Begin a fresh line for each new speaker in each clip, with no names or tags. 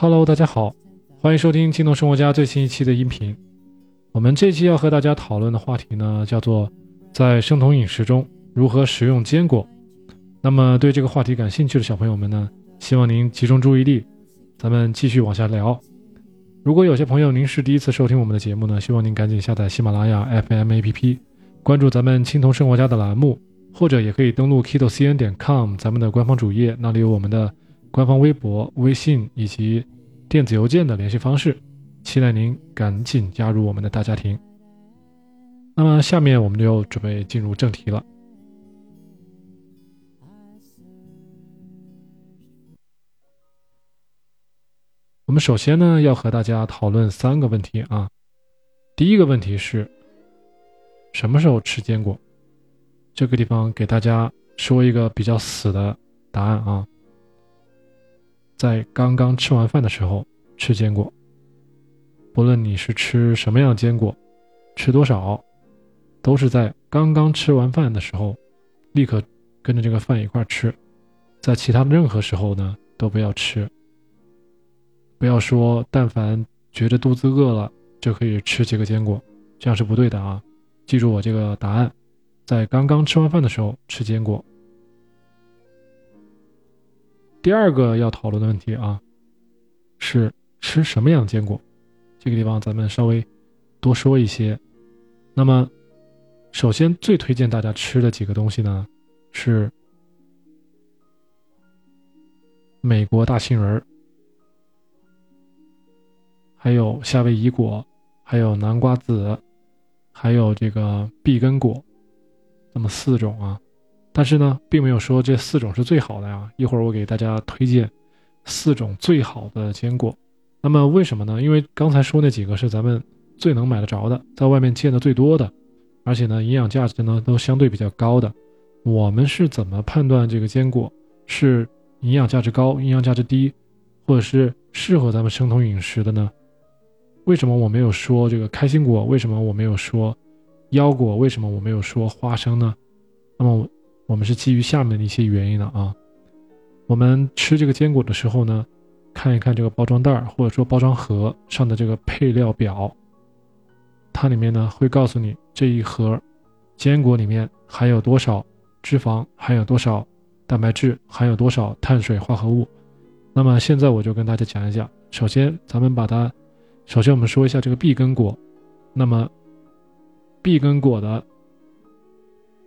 Hello，大家好，欢迎收听青铜生活家最新一期的音频。我们这期要和大家讨论的话题呢，叫做在生酮饮食中如何食用坚果。那么对这个话题感兴趣的小朋友们呢，希望您集中注意力，咱们继续往下聊。如果有些朋友您是第一次收听我们的节目呢，希望您赶紧下载喜马拉雅 FM APP，关注咱们青铜生活家的栏目，或者也可以登录 kitocn 点 com 咱们的官方主页，那里有我们的。官方微博、微信以及电子邮件的联系方式，期待您赶紧加入我们的大家庭。那么，下面我们就准备进入正题了。我们首先呢，要和大家讨论三个问题啊。第一个问题是，什么时候吃坚果？这个地方给大家说一个比较死的答案啊。在刚刚吃完饭的时候吃坚果，不论你是吃什么样的坚果，吃多少，都是在刚刚吃完饭的时候，立刻跟着这个饭一块吃，在其他的任何时候呢都不要吃。不要说但凡觉得肚子饿了就可以吃几个坚果，这样是不对的啊！记住我这个答案，在刚刚吃完饭的时候吃坚果。第二个要讨论的问题啊，是吃什么样的坚果？这个地方咱们稍微多说一些。那么，首先最推荐大家吃的几个东西呢，是美国大杏仁儿，还有夏威夷果，还有南瓜子，还有这个碧根果，那么四种啊。但是呢，并没有说这四种是最好的呀。一会儿我给大家推荐四种最好的坚果。那么为什么呢？因为刚才说那几个是咱们最能买得着的，在外面见的最多的，而且呢，营养价值呢都相对比较高的。我们是怎么判断这个坚果是营养价值高、营养价值低，或者是适合咱们生酮饮食的呢？为什么我没有说这个开心果？为什么我没有说腰果？为什么我没有说花生呢？那么。我们是基于下面的一些原因的啊，我们吃这个坚果的时候呢，看一看这个包装袋或者说包装盒上的这个配料表，它里面呢会告诉你这一盒坚果里面含有多少脂肪，含有多少蛋白质，含有多少碳水化合物。那么现在我就跟大家讲一讲，首先咱们把它，首先我们说一下这个碧根果，那么碧根果的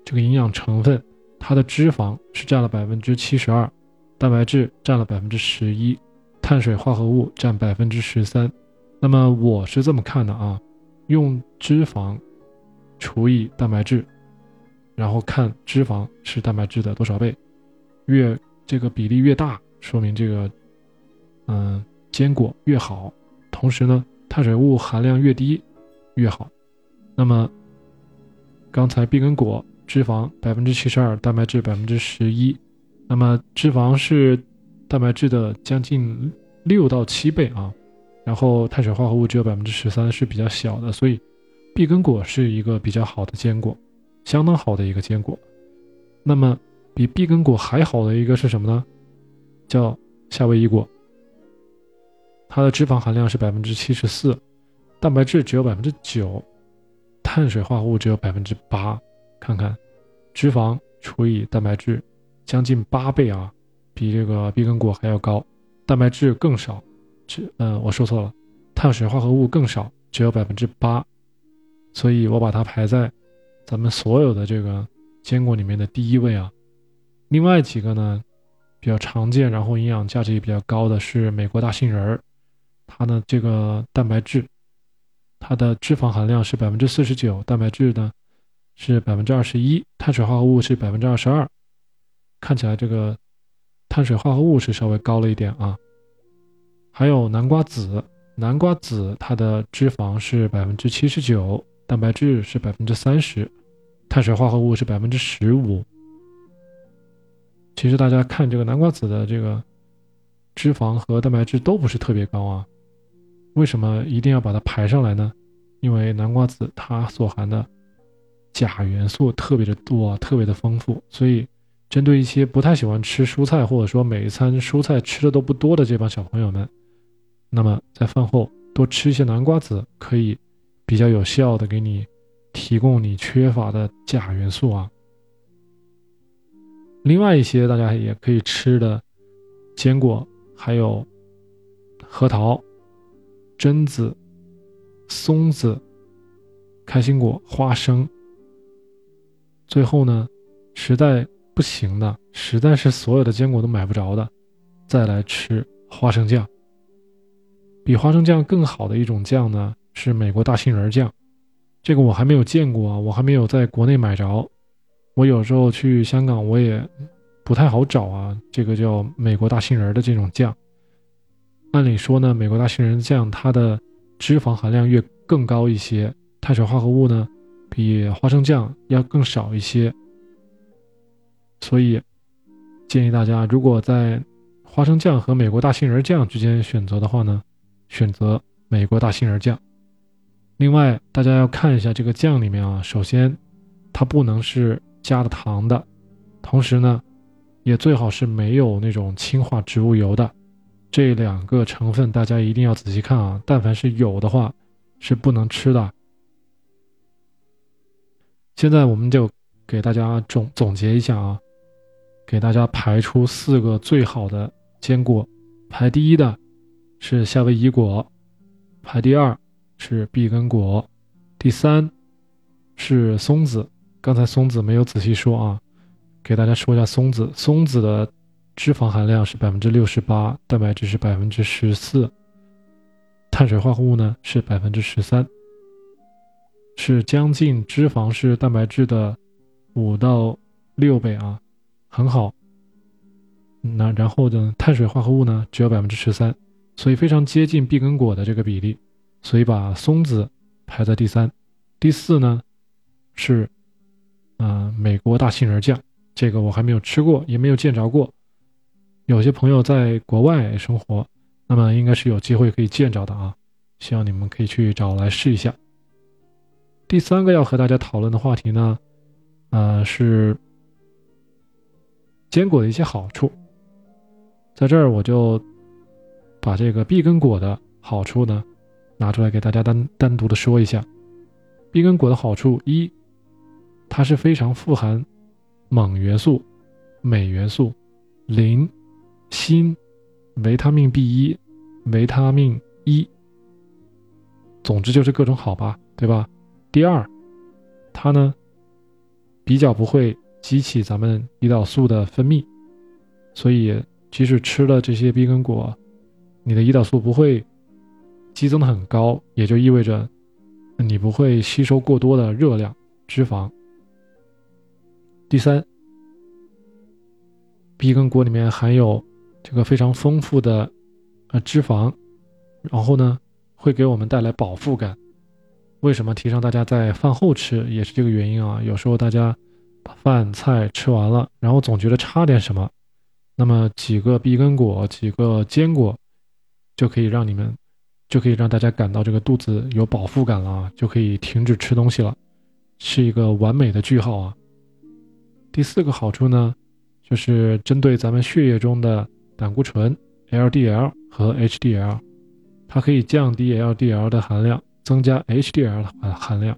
这个营养成分。它的脂肪是占了百分之七十二，蛋白质占了百分之十一，碳水化合物占百分之十三。那么我是这么看的啊，用脂肪除以蛋白质，然后看脂肪是蛋白质的多少倍，越这个比例越大，说明这个嗯坚果越好。同时呢，碳水物含量越低越好。那么刚才碧根果。脂肪百分之七十二，蛋白质百分之十一，那么脂肪是蛋白质的将近六到七倍啊，然后碳水化合物只有百分之十三，是比较小的，所以碧根果是一个比较好的坚果，相当好的一个坚果。那么比碧根果还好的一个是什么呢？叫夏威夷果，它的脂肪含量是百分之七十四，蛋白质只有百分之九，碳水化合物只有百分之八。看看，脂肪除以蛋白质，将近八倍啊，比这个碧根果还要高。蛋白质更少，脂嗯我说错了，碳水化合物更少，只有百分之八。所以我把它排在咱们所有的这个坚果里面的第一位啊。另外几个呢，比较常见，然后营养价值也比较高的是美国大杏仁儿，它的这个蛋白质，它的脂肪含量是百分之四十九，蛋白质呢。是百分之二十一，碳水化合物是百分之二十二，看起来这个碳水化合物是稍微高了一点啊。还有南瓜子，南瓜子它的脂肪是百分之七十九，蛋白质是百分之三十，碳水化合物是百分之十五。其实大家看这个南瓜子的这个脂肪和蛋白质都不是特别高啊，为什么一定要把它排上来呢？因为南瓜子它所含的。钾元素特别的多，特别的丰富，所以针对一些不太喜欢吃蔬菜，或者说每一餐蔬菜吃的都不多的这帮小朋友们，那么在饭后多吃一些南瓜子，可以比较有效的给你提供你缺乏的钾元素啊。另外一些大家也可以吃的坚果，还有核桃、榛子、松子、开心果、花生。最后呢，实在不行的，实在是所有的坚果都买不着的，再来吃花生酱。比花生酱更好的一种酱呢，是美国大杏仁酱。这个我还没有见过啊，我还没有在国内买着。我有时候去香港，我也不太好找啊。这个叫美国大杏仁的这种酱，按理说呢，美国大杏仁酱它的脂肪含量越更高一些，碳水化合物呢比花生酱要更少一些。所以建议大家，如果在花生酱和美国大杏仁酱之间选择的话呢，选择美国大杏仁酱。另外，大家要看一下这个酱里面啊，首先它不能是。加了糖的，同时呢，也最好是没有那种氢化植物油的，这两个成分大家一定要仔细看啊。但凡是有的话，是不能吃的。现在我们就给大家总总结一下啊，给大家排出四个最好的坚果，排第一的是夏威夷果，排第二是碧根果，第三是松子。刚才松子没有仔细说啊，给大家说一下松子。松子的脂肪含量是百分之六十八，蛋白质是百分之十四，碳水化合物呢是百分之十三，是将近脂肪是蛋白质的五到六倍啊，很好。那然后呢，碳水化合物呢只有百分之十三，所以非常接近碧根果的这个比例，所以把松子排在第三。第四呢是。嗯，美国大杏仁酱，这个我还没有吃过，也没有见着过。有些朋友在国外生活，那么应该是有机会可以见着的啊。希望你们可以去找来试一下。第三个要和大家讨论的话题呢，呃，是坚果的一些好处。在这儿我就把这个碧根果的好处呢拿出来给大家单单独的说一下。碧根果的好处一。它是非常富含锰元素、镁元素、磷、锌、维他命 B 一、维他命 E，总之就是各种好吧，对吧？第二，它呢比较不会激起咱们胰岛素的分泌，所以即使吃了这些碧根果，你的胰岛素不会激增的很高，也就意味着你不会吸收过多的热量、脂肪。第三，碧根果里面含有这个非常丰富的呃脂肪，然后呢会给我们带来饱腹感。为什么提倡大家在饭后吃，也是这个原因啊。有时候大家把饭菜吃完了，然后总觉得差点什么，那么几个碧根果、几个坚果就可以让你们就可以让大家感到这个肚子有饱腹感了，啊就可以停止吃东西了，是一个完美的句号啊。第四个好处呢，就是针对咱们血液中的胆固醇 （LDL） 和 HDL，它可以降低 LDL 的含量，增加 HDL 的含量。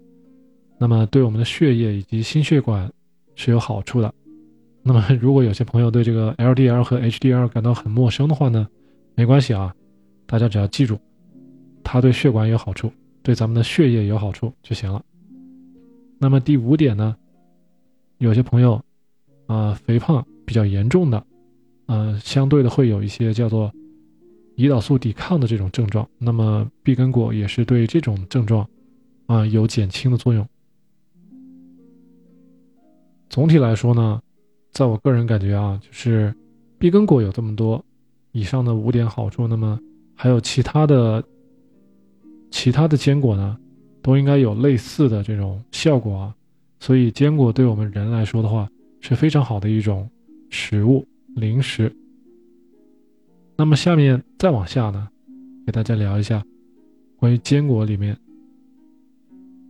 那么对我们的血液以及心血管是有好处的。那么如果有些朋友对这个 LDL 和 HDL 感到很陌生的话呢，没关系啊，大家只要记住，它对血管有好处，对咱们的血液有好处就行了。那么第五点呢？有些朋友，啊，肥胖比较严重的，呃，相对的会有一些叫做胰岛素抵抗的这种症状。那么碧根果也是对这种症状，啊，有减轻的作用。总体来说呢，在我个人感觉啊，就是碧根果有这么多以上的五点好处，那么还有其他的其他的坚果呢，都应该有类似的这种效果啊。所以坚果对我们人来说的话是非常好的一种食物零食。那么下面再往下呢，给大家聊一下关于坚果里面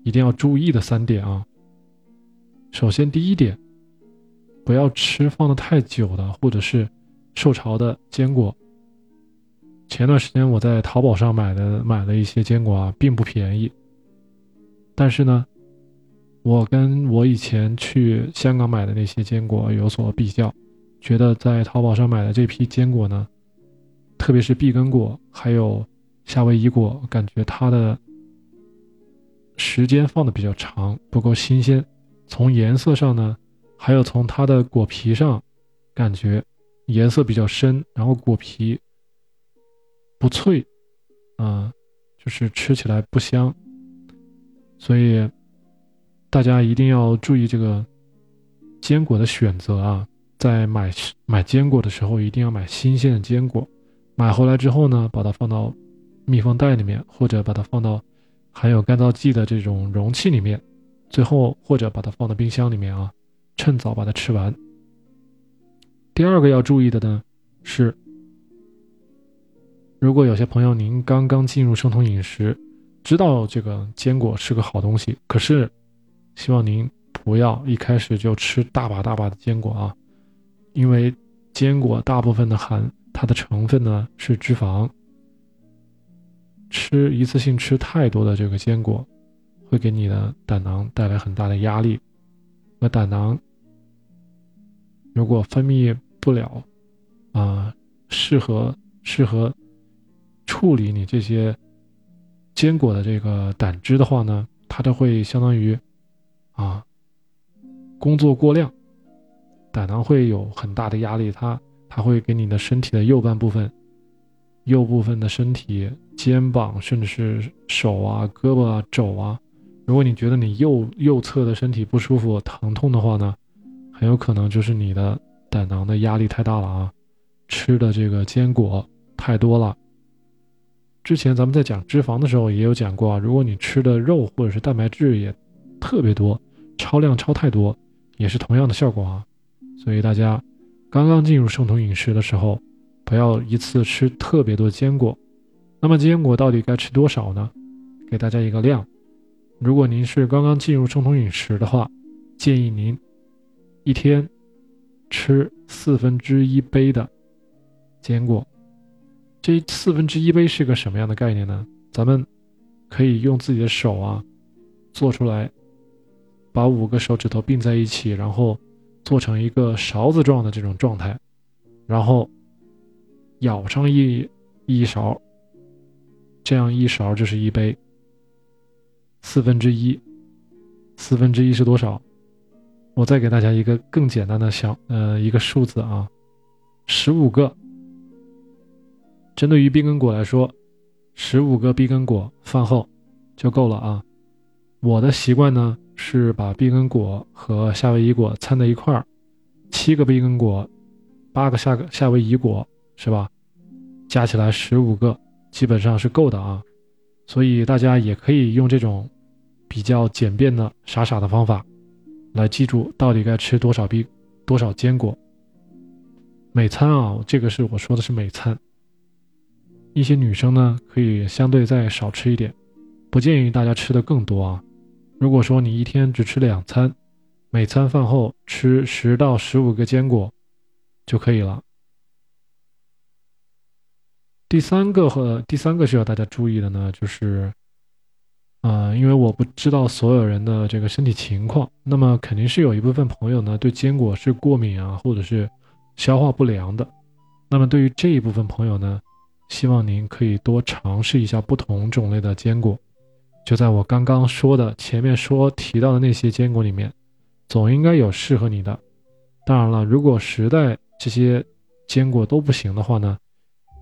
一定要注意的三点啊。首先第一点，不要吃放的太久的或者是受潮的坚果，前段时间我在淘宝上买的买了一些坚果啊，并不便宜。但是呢，我跟我以前去香港买的那些坚果有所比较，觉得在淘宝上买的这批坚果呢，特别是碧根果还有夏威夷果，感觉它的时间放的比较长，不够新鲜。从颜色上呢，还有从它的果皮上，感觉颜色比较深，然后果皮不脆，啊，就是吃起来不香。所以，大家一定要注意这个坚果的选择啊！在买买坚果的时候，一定要买新鲜的坚果。买回来之后呢，把它放到密封袋里面，或者把它放到含有干燥剂的这种容器里面。最后，或者把它放到冰箱里面啊，趁早把它吃完。第二个要注意的呢是，如果有些朋友您刚刚进入生酮饮食。知道这个坚果是个好东西，可是希望您不要一开始就吃大把大把的坚果啊，因为坚果大部分的含它的成分呢是脂肪，吃一次性吃太多的这个坚果，会给你的胆囊带来很大的压力，那胆囊如果分泌不了啊，适合适合处理你这些。坚果的这个胆汁的话呢，它都会相当于，啊，工作过量，胆囊会有很大的压力，它它会给你的身体的右半部分，右部分的身体、肩膀，甚至是手啊、胳膊啊、肘啊，如果你觉得你右右侧的身体不舒服、疼痛的话呢，很有可能就是你的胆囊的压力太大了啊，吃的这个坚果太多了。之前咱们在讲脂肪的时候也有讲过啊，如果你吃的肉或者是蛋白质也特别多，超量超太多，也是同样的效果啊。所以大家刚刚进入生酮饮食的时候，不要一次吃特别多坚果。那么坚果到底该吃多少呢？给大家一个量。如果您是刚刚进入生酮饮食的话，建议您一天吃四分之一杯的坚果。这四分之一杯是个什么样的概念呢？咱们可以用自己的手啊，做出来，把五个手指头并在一起，然后做成一个勺子状的这种状态，然后舀上一一勺，这样一勺就是一杯。四分之一，四分之一是多少？我再给大家一个更简单的小呃一个数字啊，十五个。针对于碧根果来说，十五个碧根果饭后就够了啊。我的习惯呢是把碧根果和夏威夷果掺在一块儿，七个碧根果，八个夏夏威夷果是吧？加起来十五个，基本上是够的啊。所以大家也可以用这种比较简便的傻傻的方法来记住到底该吃多少碧多少坚果。每餐啊，这个是我说的是每餐。一些女生呢，可以相对再少吃一点，不建议大家吃的更多啊。如果说你一天只吃两餐，每餐饭后吃十到十五个坚果就可以了。第三个和第三个需要大家注意的呢，就是，啊，因为我不知道所有人的这个身体情况，那么肯定是有一部分朋友呢对坚果是过敏啊，或者是消化不良的。那么对于这一部分朋友呢，希望您可以多尝试一下不同种类的坚果，就在我刚刚说的前面说提到的那些坚果里面，总应该有适合你的。当然了，如果实在这些坚果都不行的话呢，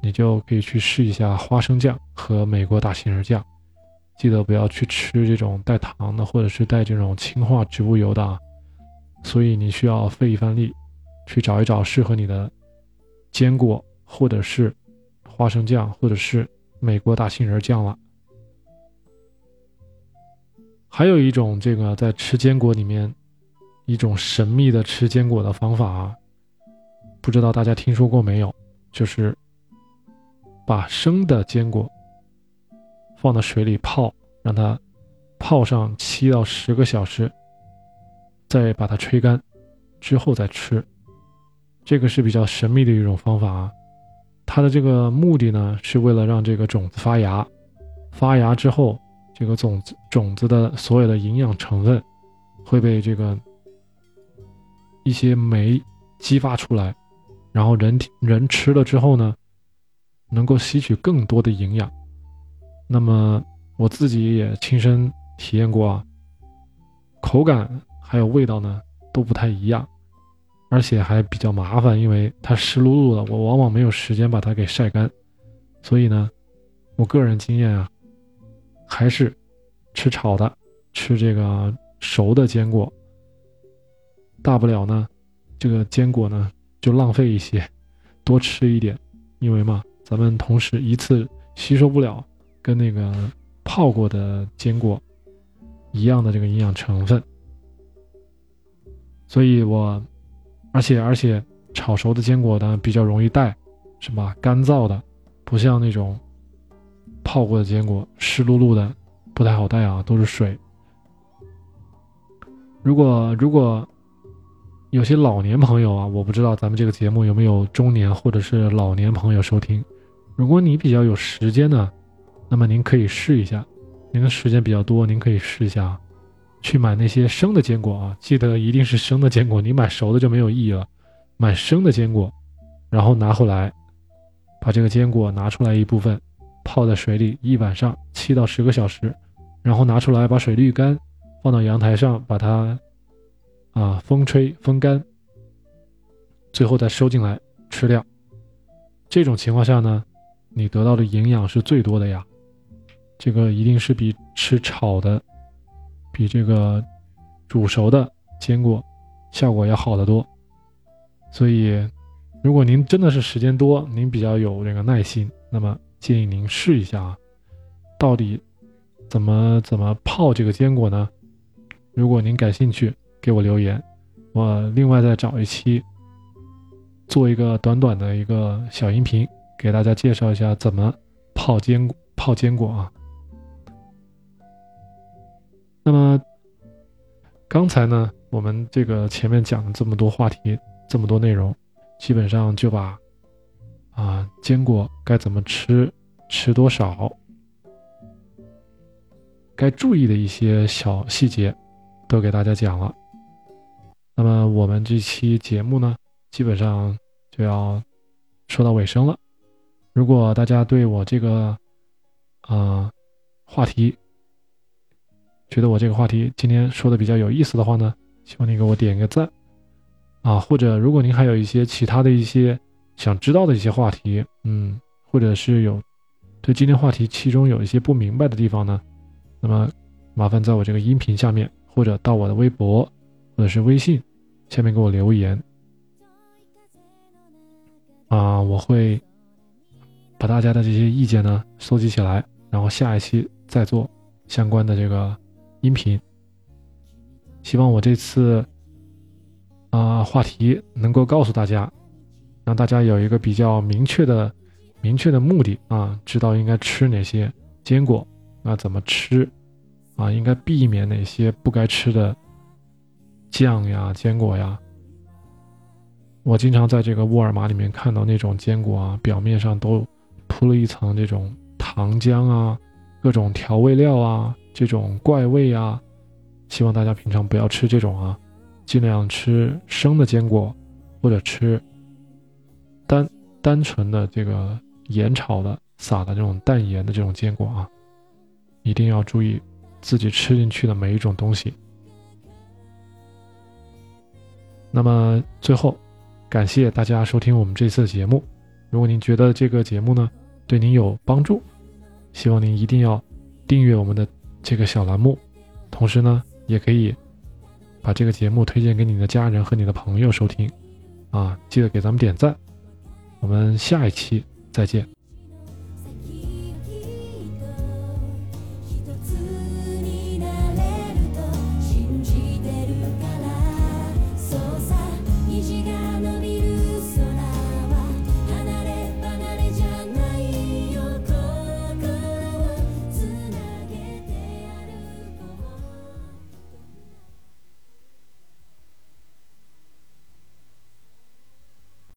你就可以去试一下花生酱和美国大杏仁酱。记得不要去吃这种带糖的或者是带这种氢化植物油的啊。所以你需要费一番力，去找一找适合你的坚果或者是。花生酱或者是美国大杏仁酱了。还有一种这个在吃坚果里面一种神秘的吃坚果的方法啊，不知道大家听说过没有？就是把生的坚果放到水里泡，让它泡上七到十个小时，再把它吹干之后再吃。这个是比较神秘的一种方法啊。它的这个目的呢，是为了让这个种子发芽，发芽之后，这个种子种子的所有的营养成分会被这个一些酶激发出来，然后人体人吃了之后呢，能够吸取更多的营养。那么我自己也亲身体验过啊，口感还有味道呢都不太一样。而且还比较麻烦，因为它湿漉漉的，我往往没有时间把它给晒干。所以呢，我个人经验啊，还是吃炒的，吃这个熟的坚果。大不了呢，这个坚果呢就浪费一些，多吃一点，因为嘛，咱们同时一次吸收不了跟那个泡过的坚果一样的这个营养成分，所以我。而且而且，炒熟的坚果呢比较容易带，是吧？干燥的，不像那种泡过的坚果，湿漉漉的，不太好带啊，都是水。如果如果有些老年朋友啊，我不知道咱们这个节目有没有中年或者是老年朋友收听。如果你比较有时间呢，那么您可以试一下，您的时间比较多，您可以试一下。去买那些生的坚果啊，记得一定是生的坚果，你买熟的就没有意义了。买生的坚果，然后拿回来，把这个坚果拿出来一部分，泡在水里一晚上，七到十个小时，然后拿出来把水滤干，放到阳台上把它啊风吹风干，最后再收进来吃掉。这种情况下呢，你得到的营养是最多的呀，这个一定是比吃炒的。比这个煮熟的坚果效果要好得多，所以如果您真的是时间多，您比较有这个耐心，那么建议您试一下啊，到底怎么怎么泡这个坚果呢？如果您感兴趣，给我留言，我另外再找一期做一个短短的一个小音频，给大家介绍一下怎么泡坚果泡坚果啊。那么，刚才呢，我们这个前面讲了这么多话题，这么多内容，基本上就把啊坚果该怎么吃，吃多少，该注意的一些小细节，都给大家讲了。那么我们这期节目呢，基本上就要说到尾声了。如果大家对我这个啊话题，觉得我这个话题今天说的比较有意思的话呢，希望你给我点个赞，啊，或者如果您还有一些其他的一些想知道的一些话题，嗯，或者是有对今天话题其中有一些不明白的地方呢，那么麻烦在我这个音频下面，或者到我的微博或者是微信下面给我留言，啊，我会把大家的这些意见呢收集起来，然后下一期再做相关的这个。音频，希望我这次啊话题能够告诉大家，让大家有一个比较明确的、明确的目的啊，知道应该吃哪些坚果，那怎么吃啊，应该避免哪些不该吃的酱呀、坚果呀。我经常在这个沃尔玛里面看到那种坚果啊，表面上都铺了一层这种糖浆啊，各种调味料啊。这种怪味啊，希望大家平常不要吃这种啊，尽量吃生的坚果，或者吃单单纯的这个盐炒的撒的这种淡盐的这种坚果啊，一定要注意自己吃进去的每一种东西。那么最后，感谢大家收听我们这次的节目。如果您觉得这个节目呢对您有帮助，希望您一定要订阅我们的。这个小栏目，同时呢，也可以把这个节目推荐给你的家人和你的朋友收听，啊，记得给咱们点赞，我们下一期再见。